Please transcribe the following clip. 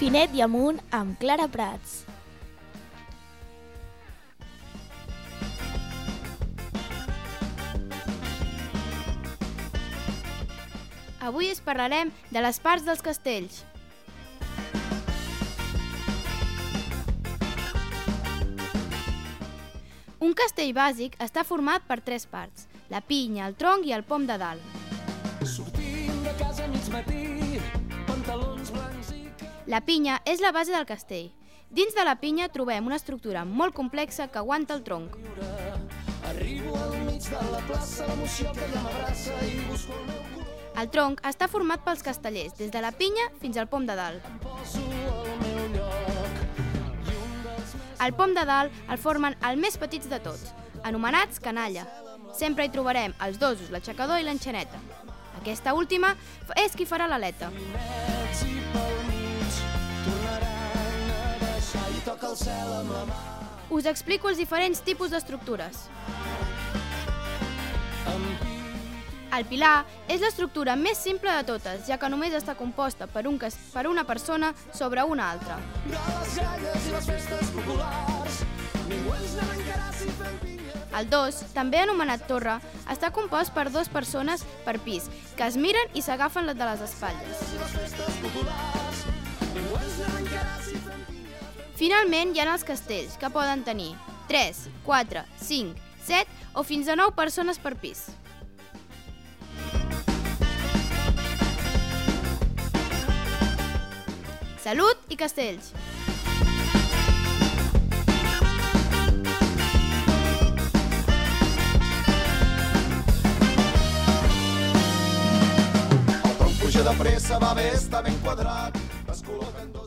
Finet i amunt amb Clara Prats. Avui es parlarem de les parts dels castells. Un castell bàsic està format per tres parts, la pinya, el tronc i el pom de dalt. Sortim de casa a mig matí. La pinya és la base del castell. Dins de la pinya trobem una estructura molt complexa que aguanta el tronc. Arribo al mig de la plaça, l'emoció que m'abraça i busco el meu color. El tronc està format pels castellers, des de la pinya fins al pom de dalt. El pom de dalt el formen els més petits de tots, anomenats canalla. Sempre hi trobarem els dosos, l'aixecador i l'enxaneta. Aquesta última és qui farà l'aleta. i tornaran a baixar i toca el cel amb la mà. Us explico els diferents tipus d'estructures. El pilar és l'estructura més simple de totes, ja que només està composta per, un cas per una persona sobre una altra. El 2, també anomenat torre, està compost per dues persones per pis, que es miren i s'agafen les de les espatlles. Finalment hi ha els castells, que poden tenir 3, 4, 5, 7 o fins a 9 persones per pis. Salut i castells! De pressa, va bé, està ben quadrat, 我很多。